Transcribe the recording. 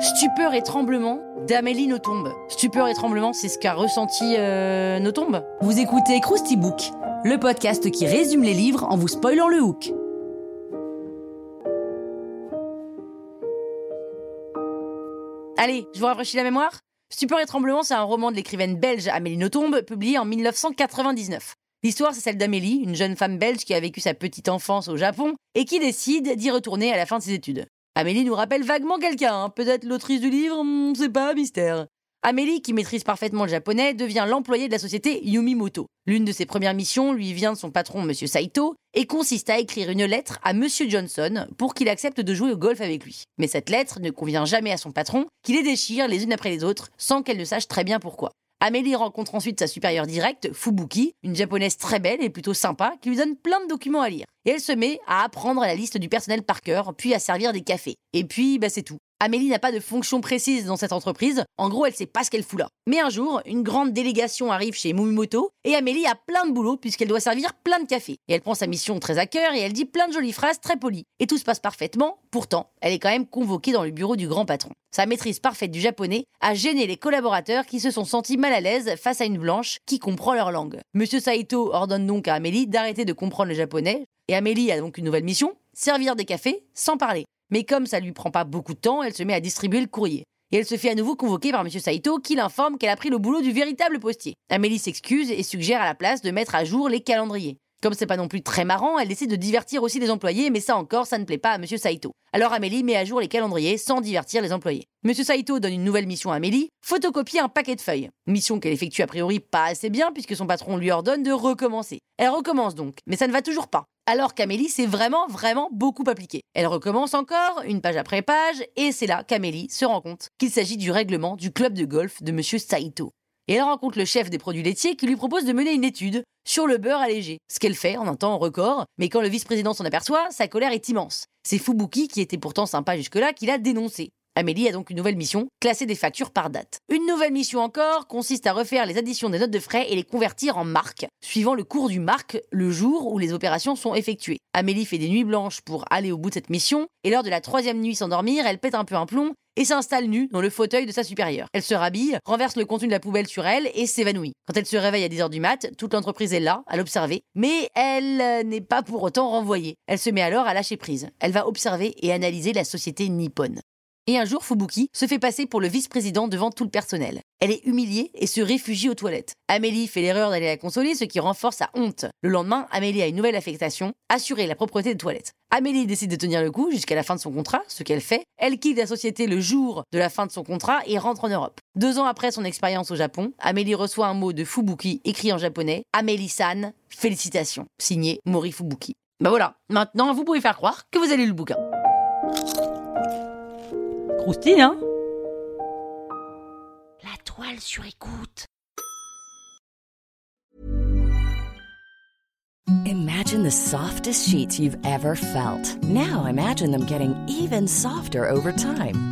Stupeur et tremblement d'Amélie Nothomb. Stupeur et tremblement, c'est ce qu'a ressenti euh, Nothomb. Vous écoutez Krusty Book, le podcast qui résume les livres en vous spoilant le hook. Allez, je vous rafraîchis la mémoire Stupeur et tremblement, c'est un roman de l'écrivaine belge Amélie Nothomb, publié en 1999. L'histoire, c'est celle d'Amélie, une jeune femme belge qui a vécu sa petite enfance au Japon et qui décide d'y retourner à la fin de ses études. Amélie nous rappelle vaguement quelqu'un, hein. peut-être l'autrice du livre, on sait pas, mystère. Amélie, qui maîtrise parfaitement le japonais, devient l'employée de la société Yumimoto. L'une de ses premières missions lui vient de son patron, M. Saito, et consiste à écrire une lettre à M. Johnson pour qu'il accepte de jouer au golf avec lui. Mais cette lettre ne convient jamais à son patron, qui les déchire les unes après les autres, sans qu'elle ne sache très bien pourquoi. Amélie rencontre ensuite sa supérieure directe, Fubuki, une japonaise très belle et plutôt sympa, qui lui donne plein de documents à lire. Et elle se met à apprendre la liste du personnel par cœur, puis à servir des cafés. Et puis, bah c'est tout. Amélie n'a pas de fonction précise dans cette entreprise. En gros, elle sait pas ce qu'elle fout là. Mais un jour, une grande délégation arrive chez Mumimoto et Amélie a plein de boulot puisqu'elle doit servir plein de cafés. Et elle prend sa mission très à cœur et elle dit plein de jolies phrases très polies. Et tout se passe parfaitement. Pourtant, elle est quand même convoquée dans le bureau du grand patron. Sa maîtrise parfaite du japonais a gêné les collaborateurs qui se sont sentis mal à l'aise face à une blanche qui comprend leur langue. Monsieur Saito ordonne donc à Amélie d'arrêter de comprendre le japonais et Amélie a donc une nouvelle mission, servir des cafés sans parler. Mais comme ça lui prend pas beaucoup de temps, elle se met à distribuer le courrier. Et elle se fait à nouveau convoquer par M. Saito qui l'informe qu'elle a pris le boulot du véritable postier. Amélie s'excuse et suggère à la place de mettre à jour les calendriers. Comme c'est pas non plus très marrant, elle décide de divertir aussi les employés, mais ça encore, ça ne plaît pas à M. Saito. Alors Amélie met à jour les calendriers sans divertir les employés. M. Saito donne une nouvelle mission à Amélie, photocopier un paquet de feuilles. Mission qu'elle effectue a priori pas assez bien puisque son patron lui ordonne de recommencer. Elle recommence donc, mais ça ne va toujours pas alors qu'Amélie s'est vraiment, vraiment beaucoup appliquée. Elle recommence encore, une page après page, et c'est là qu'Amélie se rend compte qu'il s'agit du règlement du club de golf de Monsieur Saito. Et elle rencontre le chef des produits laitiers qui lui propose de mener une étude sur le beurre allégé. Ce qu'elle fait en un temps record, mais quand le vice-président s'en aperçoit, sa colère est immense. C'est Fubuki, qui était pourtant sympa jusque-là, qui l'a dénoncé. Amélie a donc une nouvelle mission, classer des factures par date. Une nouvelle mission encore consiste à refaire les additions des notes de frais et les convertir en marques, suivant le cours du marque le jour où les opérations sont effectuées. Amélie fait des nuits blanches pour aller au bout de cette mission, et lors de la troisième nuit sans dormir, elle pète un peu un plomb et s'installe nue dans le fauteuil de sa supérieure. Elle se rhabille, renverse le contenu de la poubelle sur elle et s'évanouit. Quand elle se réveille à 10h du mat, toute l'entreprise est là, à l'observer, mais elle euh, n'est pas pour autant renvoyée. Elle se met alors à lâcher prise. Elle va observer et analyser la société nippone. Et un jour, Fubuki se fait passer pour le vice-président devant tout le personnel. Elle est humiliée et se réfugie aux toilettes. Amélie fait l'erreur d'aller la consoler, ce qui renforce sa honte. Le lendemain, Amélie a une nouvelle affectation, assurer la propreté des toilettes. Amélie décide de tenir le coup jusqu'à la fin de son contrat, ce qu'elle fait. Elle quitte la société le jour de la fin de son contrat et rentre en Europe. Deux ans après son expérience au Japon, Amélie reçoit un mot de Fubuki écrit en japonais Amélie-san, félicitations, signé Mori Fubuki. Bah voilà, maintenant vous pouvez faire croire que vous avez lu le bouquin. Croustille, hein La toile sur écoute. Imagine the softest sheets you've ever felt. Now imagine them getting even softer over time.